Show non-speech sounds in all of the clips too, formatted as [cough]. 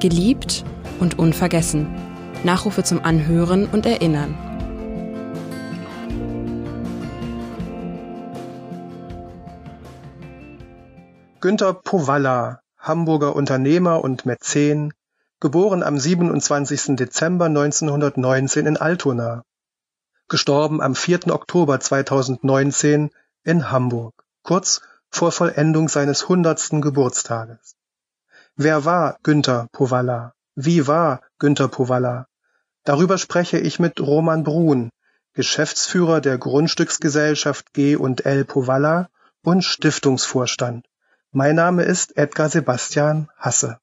Geliebt und unvergessen. Nachrufe zum Anhören und Erinnern. Günter Powalla, Hamburger Unternehmer und Mäzen, geboren am 27. Dezember 1919 in Altona, gestorben am 4. Oktober 2019 in Hamburg, kurz vor Vollendung seines hundertsten Geburtstages. Wer war Günter Powalla? Wie war Günter Powalla? Darüber spreche ich mit Roman Brun, Geschäftsführer der Grundstücksgesellschaft G und L Powalla und Stiftungsvorstand. Mein Name ist Edgar Sebastian Hasse.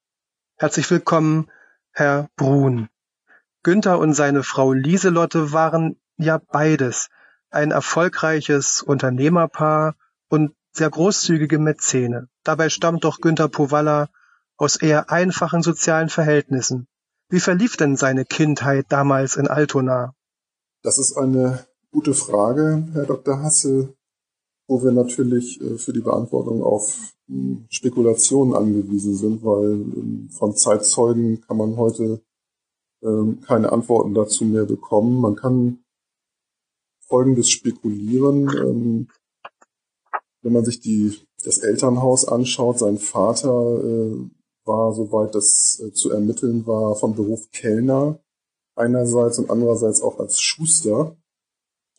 Herzlich willkommen, Herr Brun. Günther und seine Frau Lieselotte waren ja beides, ein erfolgreiches Unternehmerpaar und sehr großzügige Mäzene. Dabei stammt doch Günther Powalla aus eher einfachen sozialen Verhältnissen. Wie verlief denn seine Kindheit damals in Altona? Das ist eine gute Frage, Herr Dr. Hasse, wo wir natürlich äh, für die Beantwortung auf Spekulationen angewiesen sind, weil ähm, von Zeitzeugen kann man heute ähm, keine Antworten dazu mehr bekommen. Man kann Folgendes spekulieren. Ähm, wenn man sich die, das Elternhaus anschaut, sein Vater äh, war, soweit das äh, zu ermitteln war, vom Beruf Kellner einerseits und andererseits auch als Schuster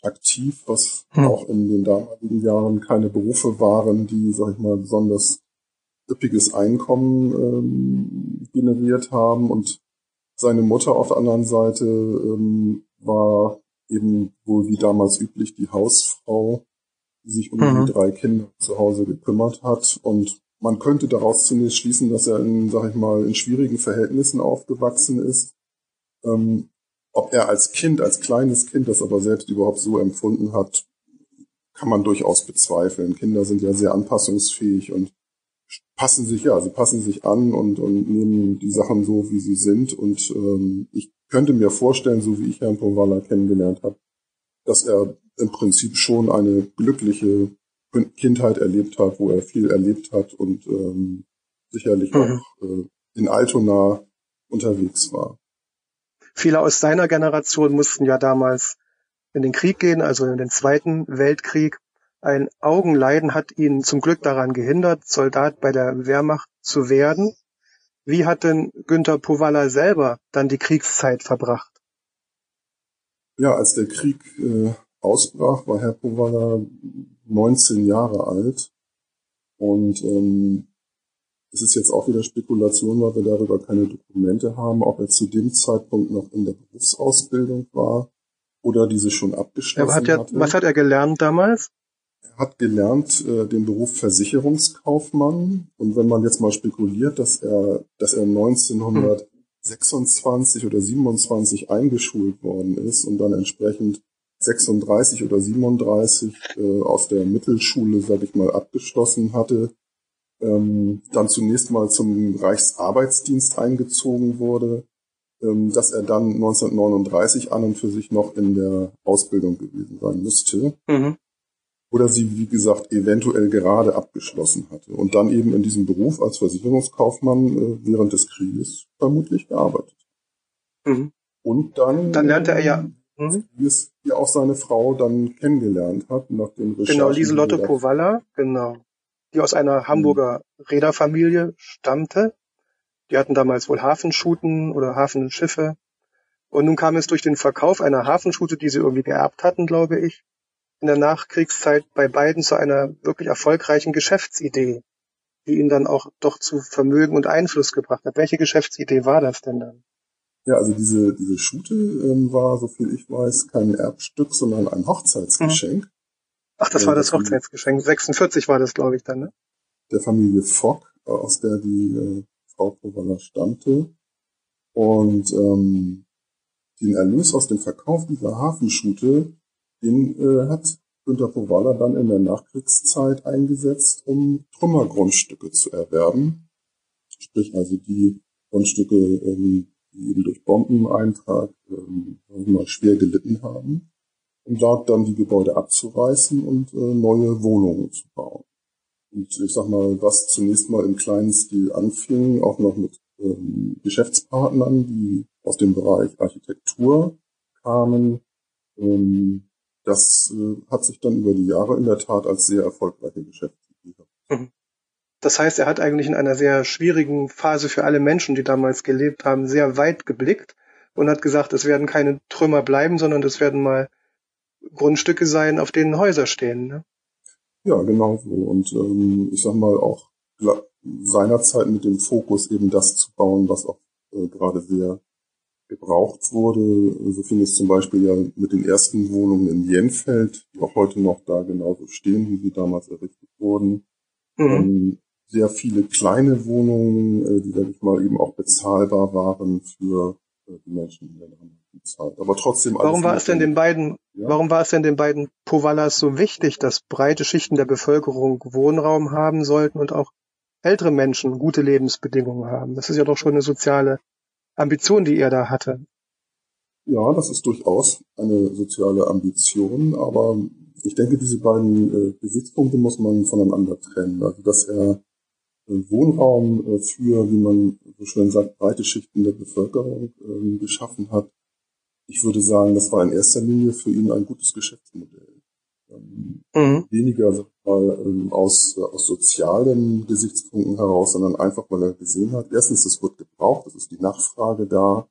aktiv, was hm. auch in den damaligen Jahren keine Berufe waren, die, sag ich mal, besonders üppiges Einkommen ähm, generiert haben. Und seine Mutter auf der anderen Seite ähm, war eben wohl wie damals üblich die Hausfrau, die sich um mhm. die drei Kinder zu Hause gekümmert hat. Und man könnte daraus zunächst schließen, dass er in, sag ich mal, in schwierigen Verhältnissen aufgewachsen ist. Ähm, ob er als Kind, als kleines Kind das aber selbst überhaupt so empfunden hat, kann man durchaus bezweifeln. Kinder sind ja sehr anpassungsfähig und passen sich, ja, sie passen sich an und, und nehmen die Sachen so, wie sie sind. Und ähm, ich könnte mir vorstellen, so wie ich Herrn Powalla kennengelernt habe, dass er im Prinzip schon eine glückliche Kindheit erlebt hat, wo er viel erlebt hat und ähm, sicherlich mhm. auch äh, in Altona unterwegs war. Viele aus seiner Generation mussten ja damals in den Krieg gehen, also in den Zweiten Weltkrieg. Ein Augenleiden hat ihn zum Glück daran gehindert, Soldat bei der Wehrmacht zu werden. Wie hat denn Günther Powalla selber dann die Kriegszeit verbracht? Ja, als der Krieg äh, ausbrach, war Herr Powalla 19 Jahre alt und ähm, es ist jetzt auch wieder Spekulation, weil wir darüber keine Dokumente haben, ob er zu dem Zeitpunkt noch in der Berufsausbildung war oder diese schon abgeschlossen hat er, hatte. Was hat er gelernt damals? Er hat gelernt äh, den Beruf Versicherungskaufmann. Und wenn man jetzt mal spekuliert, dass er, dass er 1926 hm. oder 27 eingeschult worden ist und dann entsprechend 36 oder 37 äh, aus der Mittelschule, sag ich mal, abgeschlossen hatte, ähm, dann zunächst mal zum Reichsarbeitsdienst eingezogen wurde, ähm, dass er dann 1939 an und für sich noch in der Ausbildung gewesen sein müsste. Mhm. Oder sie, wie gesagt, eventuell gerade abgeschlossen hatte und dann eben in diesem Beruf als Versicherungskaufmann äh, während des Krieges vermutlich gearbeitet. Mhm. Und dann, dann lernte er ja, mhm. wie es ja auch seine Frau dann kennengelernt hat, nach den Recherchen. Genau, Lieselotte Powalla, genau die aus einer Hamburger Reederfamilie stammte. Die hatten damals wohl Hafenschuten oder Hafenschiffe. Und nun kam es durch den Verkauf einer Hafenschute, die sie irgendwie geerbt hatten, glaube ich, in der Nachkriegszeit bei beiden zu einer wirklich erfolgreichen Geschäftsidee, die ihn dann auch doch zu Vermögen und Einfluss gebracht hat. Welche Geschäftsidee war das denn dann? Ja, also diese, diese Schute ähm, war, so viel ich weiß, kein Erbstück, sondern ein Hochzeitsgeschenk. Mhm. Ach, das war das Hochzeitsgeschenk. 46 war das, glaube ich, dann, ne? Der Familie Fock, aus der die äh, Frau Powalla stammte. Und ähm, den Erlös aus dem Verkauf dieser Hafenschute, den äh, hat Günter Powalla dann in der Nachkriegszeit eingesetzt, um Trümmergrundstücke zu erwerben. Sprich also die Grundstücke, ähm, die eben durch Bombeneintrag ähm, mal schwer gelitten haben und dort dann die Gebäude abzureißen und äh, neue Wohnungen zu bauen. Und ich sag mal, was zunächst mal im kleinen Stil anfing, auch noch mit ähm, Geschäftspartnern, die aus dem Bereich Architektur kamen. Ähm, das äh, hat sich dann über die Jahre in der Tat als sehr erfolgreiche Geschäftsidee mhm. Das heißt, er hat eigentlich in einer sehr schwierigen Phase für alle Menschen, die damals gelebt haben, sehr weit geblickt und hat gesagt, es werden keine Trümmer bleiben, sondern es werden mal Grundstücke sein, auf denen Häuser stehen. Ne? Ja, genau so. Und ähm, ich sag mal auch seinerzeit mit dem Fokus eben das zu bauen, was auch äh, gerade sehr gebraucht wurde. So fing es zum Beispiel ja mit den ersten Wohnungen in Jenfeld, die auch heute noch da genauso stehen, wie sie damals errichtet wurden. Mhm. Ähm, sehr viele kleine Wohnungen, äh, die, sag ich mal, eben auch bezahlbar waren für äh, die Menschen in der Zeit. Aber trotzdem Warum war es denn den beiden, ja? warum war es denn den beiden Povalas so wichtig, dass breite Schichten der Bevölkerung Wohnraum haben sollten und auch ältere Menschen gute Lebensbedingungen haben? Das ist ja doch schon eine soziale Ambition, die er da hatte. Ja, das ist durchaus eine soziale Ambition, aber ich denke, diese beiden äh, Gesichtspunkte muss man voneinander trennen. Also, dass er Wohnraum äh, für, wie man so schön sagt, breite Schichten der Bevölkerung äh, geschaffen hat. Ich würde sagen, das war in erster Linie für ihn ein gutes Geschäftsmodell. Ähm, mhm. Weniger sag mal, ähm, aus, äh, aus sozialen Gesichtspunkten heraus, sondern einfach, weil er gesehen hat, erstens, es wird gebraucht, es ist die Nachfrage da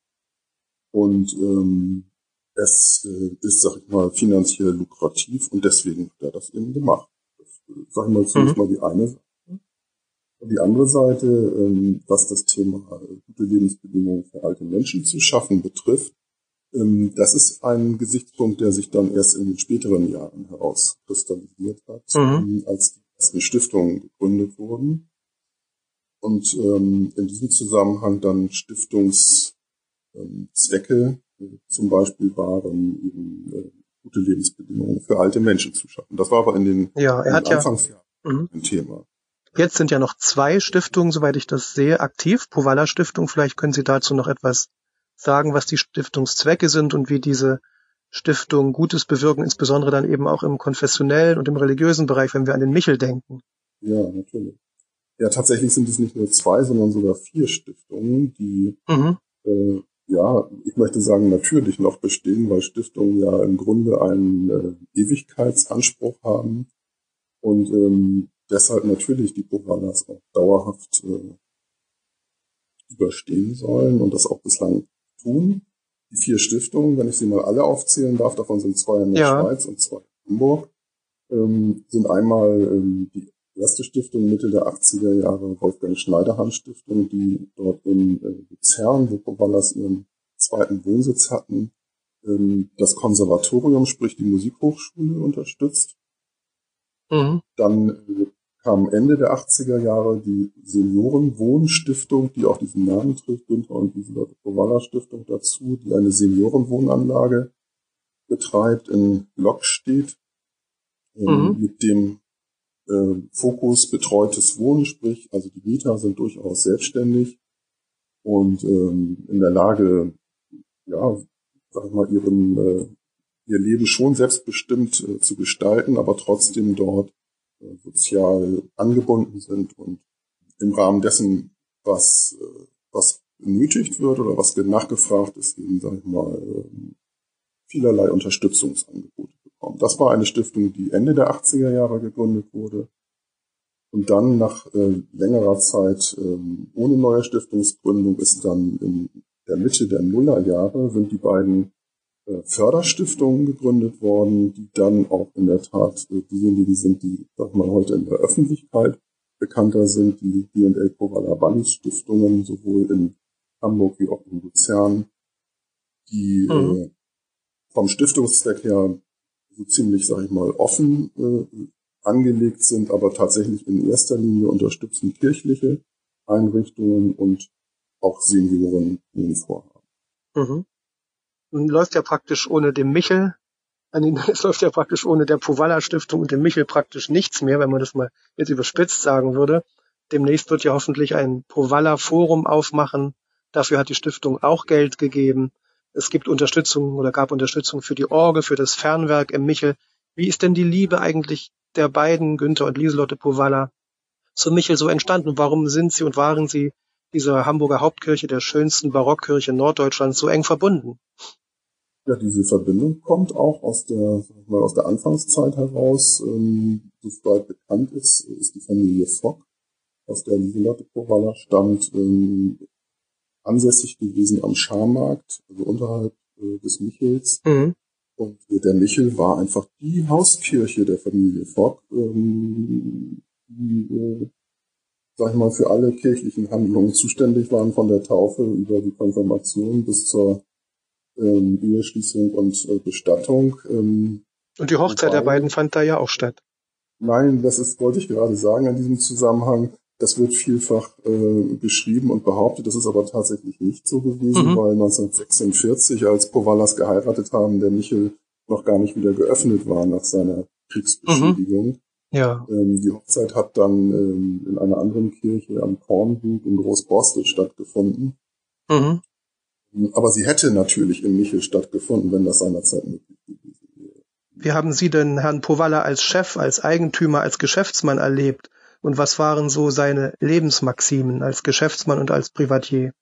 und ähm, es äh, ist, sag ich mal, finanziell lukrativ und deswegen hat er das eben gemacht. Das, äh, sag ich mal, zunächst mhm. mal die eine Seite. Und die andere Seite, ähm, was das Thema äh, gute Lebensbedingungen für alte Menschen zu schaffen betrifft, ähm, das ist ein Gesichtspunkt, der sich dann erst in den späteren Jahren herauskristallisiert hat, mhm. Ähm, als die ersten Stiftungen gegründet wurden. Und in diesem Zusammenhang dann Stiftungszwecke äh, zum Beispiel waren, eben äh, gute Lebensbedingungen für alte Menschen zu schaffen. Das war aber in den, ja, er hat Anfangsjahren ja, mhm. ein Thema. Jetzt sind ja noch zwei Stiftungen, soweit ich das sehe, aktiv. Povalla Stiftung, vielleicht können Sie dazu noch etwas sagen, was die Stiftungszwecke sind und wie diese Stiftung Gutes bewirken, insbesondere dann eben auch im konfessionellen und im religiösen Bereich, wenn wir an den Michel denken. Ja, natürlich. Ja, tatsächlich sind es nicht nur zwei, sondern sogar vier Stiftungen, die, mhm. äh, ja, ich möchte sagen, natürlich noch bestehen, weil Stiftungen ja im Grunde einen äh, Ewigkeitsanspruch haben und ähm, deshalb natürlich die Povalas auch dauerhaft äh, überstehen sollen und das auch bislang tun. Die vier Stiftungen, wenn ich sie mal alle aufzählen darf, davon sind zwei in der ja. Schweiz und zwei in Hamburg, ähm, sind einmal ähm, die erste Stiftung Mitte der 80er Jahre, Wolfgang Schneiderhahn Stiftung, die dort in äh, Luzern, wo Povalas ihren zweiten Wohnsitz hatten, ähm, das Konservatorium, sprich die Musikhochschule unterstützt. Mhm. Dann äh, kam Ende der 80er Jahre die Seniorenwohnstiftung, die auch diesen Namen trägt, Günther und Lieselotte Kowalla Stiftung dazu, die eine Seniorenwohnanlage betreibt in Lockstedt ähm, mhm. mit dem äh, Fokus betreutes Wohnen, sprich, also die Mieter sind durchaus selbstständig und ähm, in der Lage, ja, sag ich mal, ihren, äh, ihr Leben schon selbstbestimmt äh, zu gestalten, aber trotzdem dort sozial angebunden sind und im Rahmen dessen, was, äh, was benötigt wird oder was nachgefragt ist, eben, sag ich mal, ähm, vielerlei Unterstützungsangebote bekommen. Das war eine Stiftung, die Ende der 80er Jahre gegründet wurde und dann nach äh, längerer Zeit äh, ohne neue Stiftungsgründung ist dann in der Mitte der Nullerjahre sind die beiden äh, Förderstiftungen gegründet worden, die dann auch in der Tat äh, diejenigen sind, die, sag mal, heute in der Öffentlichkeit bekannter sind, die D&L Kovala Wallis Stiftungen, sowohl in Hamburg wie auch in Luzern, die mhm. äh, vom Stiftungszweck her so ziemlich, sag ich mal, offen äh, angelegt sind, aber tatsächlich in erster Linie unterstützen kirchliche Einrichtungen und auch Senioren vorhaben. Mhm. Läuft ja praktisch ohne dem Michel, [laughs] es läuft ja praktisch ohne der Povalla Stiftung und dem Michel praktisch nichts mehr, wenn man das mal jetzt überspitzt sagen würde. Demnächst wird ja hoffentlich ein Povalla Forum aufmachen. Dafür hat die Stiftung auch Geld gegeben. Es gibt Unterstützung oder gab Unterstützung für die Orgel, für das Fernwerk im Michel. Wie ist denn die Liebe eigentlich der beiden, Günther und Lieselotte Povalla, zu Michel so entstanden? Warum sind sie und waren sie dieser Hamburger Hauptkirche, der schönsten Barockkirche Norddeutschlands, so eng verbunden? Ja, diese Verbindung kommt auch aus der, mal aus der Anfangszeit heraus. Ähm, soweit bekannt ist, ist die Familie Fock, aus der Lieselotte Kowalla stammt, ähm, ansässig gewesen am Scharmarkt, also unterhalb äh, des Michels. Mhm. Und der Michel war einfach die Hauskirche der Familie Fock, ähm, die, äh, sag ich mal, für alle kirchlichen Handlungen zuständig waren, von der Taufe über die Konfirmation bis zur ähm, Eheschließung und äh, Bestattung. Ähm, und die Hochzeit der beiden fand da ja auch statt. Nein, das ist, wollte ich gerade sagen in diesem Zusammenhang. Das wird vielfach äh, beschrieben und behauptet, das ist aber tatsächlich nicht so gewesen, mhm. weil 1946, als Povalas geheiratet haben, der Michel noch gar nicht wieder geöffnet war nach seiner Kriegsbeschädigung. Mhm. Ja. Ähm, die Hochzeit hat dann ähm, in einer anderen Kirche am Kornweg in Großborstel stattgefunden. Mhm. Aber sie hätte natürlich in Michel stattgefunden, wenn das seinerzeit möglich gewesen wäre. Wie haben Sie denn Herrn Powalla als Chef, als Eigentümer, als Geschäftsmann erlebt? Und was waren so seine Lebensmaximen als Geschäftsmann und als Privatier?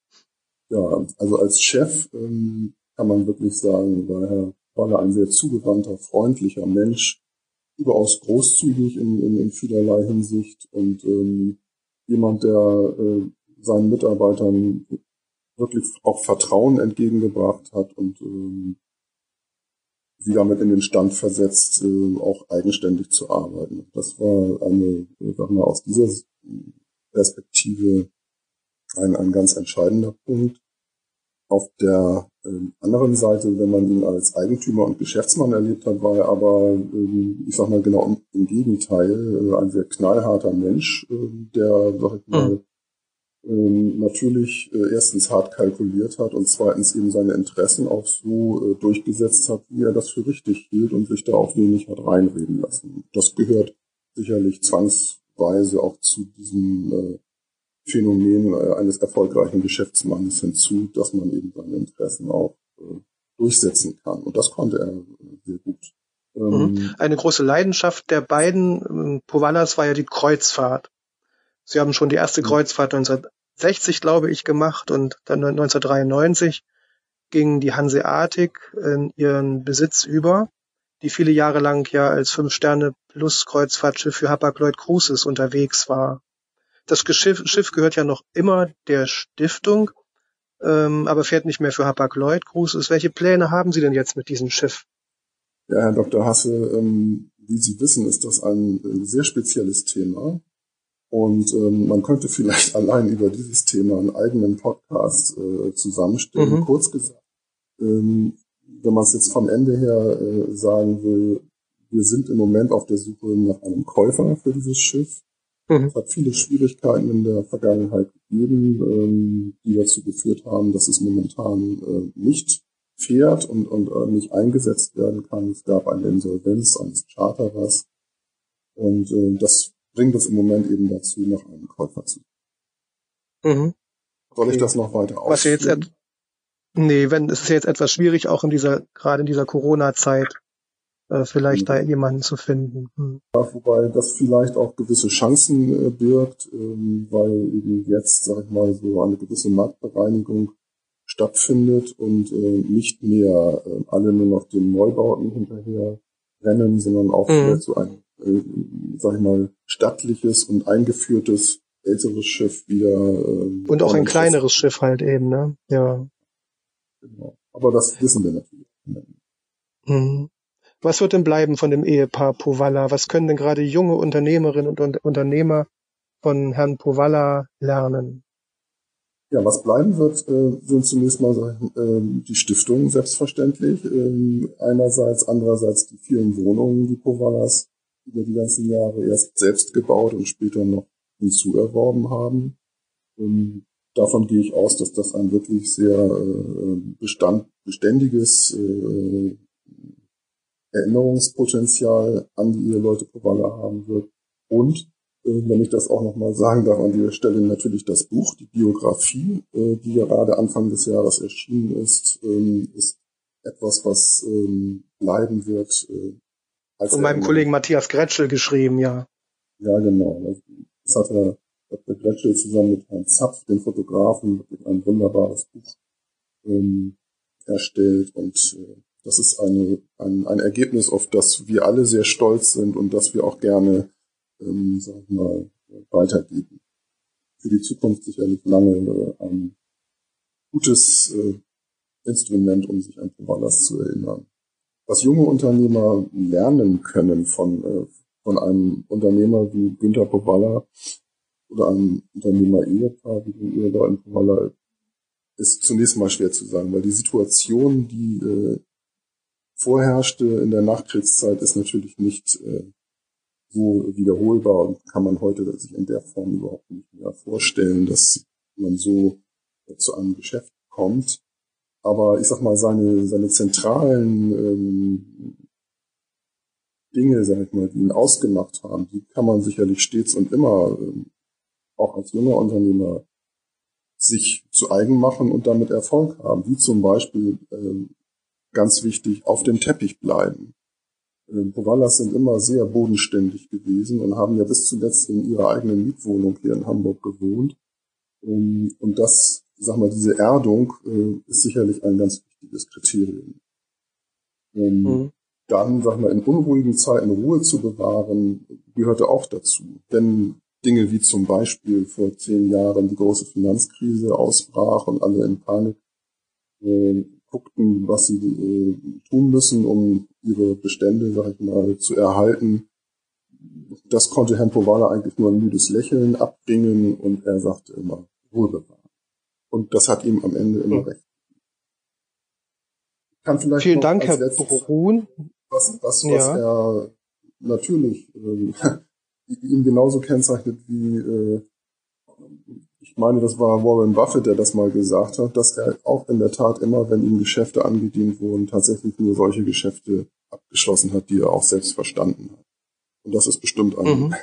Ja, also als Chef ähm, kann man wirklich sagen, war Herr Powalla ein sehr zugewandter, freundlicher Mensch, überaus großzügig in, in, in vielerlei Hinsicht und ähm, jemand, der äh, seinen Mitarbeitern wirklich auch Vertrauen entgegengebracht hat und ähm, sie damit in den Stand versetzt, äh, auch eigenständig zu arbeiten. Das war eine, sag mal, aus dieser Perspektive ein, ein ganz entscheidender Punkt. Auf der äh, anderen Seite, wenn man ihn als Eigentümer und Geschäftsmann erlebt hat, war er aber, äh, ich sag mal genau im Gegenteil, äh, ein sehr knallharter Mensch, äh, der, sag ich mal, mhm ähm, natürlich äh, erstens hart kalkuliert hat und zweitens eben seine Interessen auch so äh, durchgesetzt hat, wie er das für richtig hielt und sich da auch wenig hat reinreden lassen. Das gehört sicherlich zwangsweise auch zu diesem äh, Phänomen äh, eines erfolgreichen Geschäftsmannes hinzu, dass man eben seine Interessen auch äh, durchsetzen kann. Und das konnte er äh, sehr gut. Ähm, mhm. Eine große Leidenschaft der beiden ähm, Povanas war ja die Kreuzfahrt. Sie haben schon die erste Kreuzfahrt 19, 60, glaube ich, gemacht und dann 1993 ging die Hanseatik in ihren Besitz über, die viele Jahre lang ja als Fünf-Sterne-Plus-Kreuzfahrtschiff für Hapag-Lloyd Cruises unterwegs war. Das Schiff, Schiff gehört ja noch immer der Stiftung, ähm, aber fährt nicht mehr für Hapag-Lloyd Cruises. Welche Pläne haben Sie denn jetzt mit diesem Schiff? Ja, Herr Dr. Hasse, ähm, wie Sie wissen, ist das ein sehr spezielles Thema. Und ähm, man könnte vielleicht [laughs] allein über dieses Thema einen eigenen Podcast äh, zusammenstellen. Mhm. Kurz gesagt, ähm, wenn man es jetzt vom Ende her äh, sagen will, wir sind im Moment auf der Suche nach einem Käufer für dieses Schiff. Mhm. Es hat viele Schwierigkeiten in der Vergangenheit gegeben, ähm, die dazu geführt haben, dass es momentan äh, nicht fährt und, und äh, nicht eingesetzt werden kann. Es gab eine Insolvenz eines Charterers. Und äh, das bringt es im Moment eben dazu, nach einem Käufer zu. Mhm. Soll ich das noch weiter ausführen? Nee, wenn, es ist jetzt etwas schwierig, auch in dieser, gerade in dieser Corona-Zeit, äh, vielleicht mhm. da jemanden zu finden. Mhm. Ja, wobei das vielleicht auch gewisse Chancen äh, birgt, ähm, weil eben jetzt, sag ich mal, so eine gewisse Marktbereinigung stattfindet und äh, nicht mehr äh, alle nur noch den Neubauten hinterher rennen, sondern auch mhm. vielleicht so ein äh, sag ich mal, stattliches und eingeführtes älteres Schiff wieder. Äh, und auch ein kleineres Schiff. Schiff halt eben, ne? Ja. Genau. Aber das wissen wir natürlich. Mhm. Was wird denn bleiben von dem Ehepaar Povalla? Was können denn gerade junge Unternehmerinnen und Unternehmer von Herrn Povalla lernen? Ja, was bleiben wird, äh, sind zunächst mal äh, die Stiftungen selbstverständlich. Äh, einerseits, andererseits die vielen Wohnungen, die Povallas über die ganzen Jahre erst selbst gebaut und später noch hinzuerworben haben. Ähm, davon gehe ich aus, dass das ein wirklich sehr äh, bestand, beständiges äh, Erinnerungspotenzial an die Eheleute Kowalla haben wird. Und äh, wenn ich das auch nochmal sagen darf, an dieser Stelle natürlich das Buch, die Biografie, äh, die gerade Anfang des Jahres erschienen ist, ähm, ist etwas, was ähm, bleiben wird, äh, von meinem Kollegen Matthias Gretschel geschrieben, ja. Ja, genau. Das hat er Dr. Gretschel zusammen mit Herrn Zapf, dem Fotografen, ein wunderbares Buch ähm, erstellt und äh, das ist eine, ein, ein Ergebnis, auf das wir alle sehr stolz sind und das wir auch gerne, ähm, sag ich mal, weitergeben. Für die Zukunft sicherlich lange äh, ein gutes äh, Instrument, um sich an Provalas zu erinnern. Was junge Unternehmer lernen können von, äh, von einem Unternehmer wie Günter Powalla oder einem Unternehmer-Ehepaar wie den Eheleuten Powalla, ist zunächst mal schwer zu sagen, weil die Situation, die äh, vorherrschte in der Nachkriegszeit, ist natürlich nicht äh, so wiederholbar und kann man heute sich in der Form überhaupt nicht mehr vorstellen, dass man so zu einem Geschäft kommt. Aber ich sag mal, seine, seine zentralen ähm, Dinge, sag ich mal, die ihn ausgemacht haben, die kann man sicherlich stets und immer, ähm, auch als junger Unternehmer, sich zu eigen machen und damit Erfolg haben. Wie zum Beispiel, ähm, ganz wichtig, auf dem Teppich bleiben. Ähm, Bovallas sind immer sehr bodenständig gewesen und haben ja bis zuletzt in ihrer eigenen Mietwohnung hier in Hamburg gewohnt. Ähm, und das, sag mal, diese Erdung äh, ist sicherlich ein ganz wichtiges Kriterium. Ähm, mhm. Dann, sag mal, in unruhigen Zeiten Ruhe zu bewahren, gehörte auch dazu. Denn Dinge wie zum Beispiel vor zehn Jahren die große Finanzkrise ausbrach und alle in Panik äh, guckten, was sie äh, tun müssen, um ihre Bestände, sag ich mal, zu erhalten. Das konnte Herrn Powala eigentlich nur ein müdes Lächeln abbringen und er sagte immer, Ruhe bewahren. Und das hat ihm am Ende immer recht. Kann vielleicht Vielen Dank, Herr Brun. Was, was, ja. was er natürlich [laughs] äh, ihn genauso kennzeichnet wie äh, ich meine, das war Warren Buffett, der das mal gesagt hat, dass er auch in der Tat immer, wenn ihm Geschäfte angedient wurden, tatsächlich nur solche Geschäfte abgeschlossen hat, die er auch selbst verstanden hat. Und das ist bestimmt ein, mhm.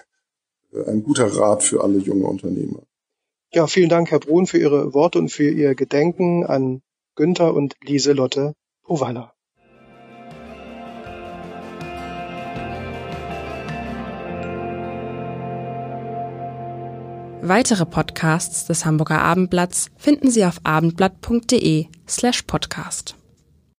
ein guter Rat für alle junge Unternehmer. Ja, vielen Dank, Herr Brun, für Ihre Worte und für Ihr Gedenken an Günther und Lieselotte Powalla. Weitere Podcasts des Hamburger Abendblatts finden Sie auf abendblatt.de slash podcast.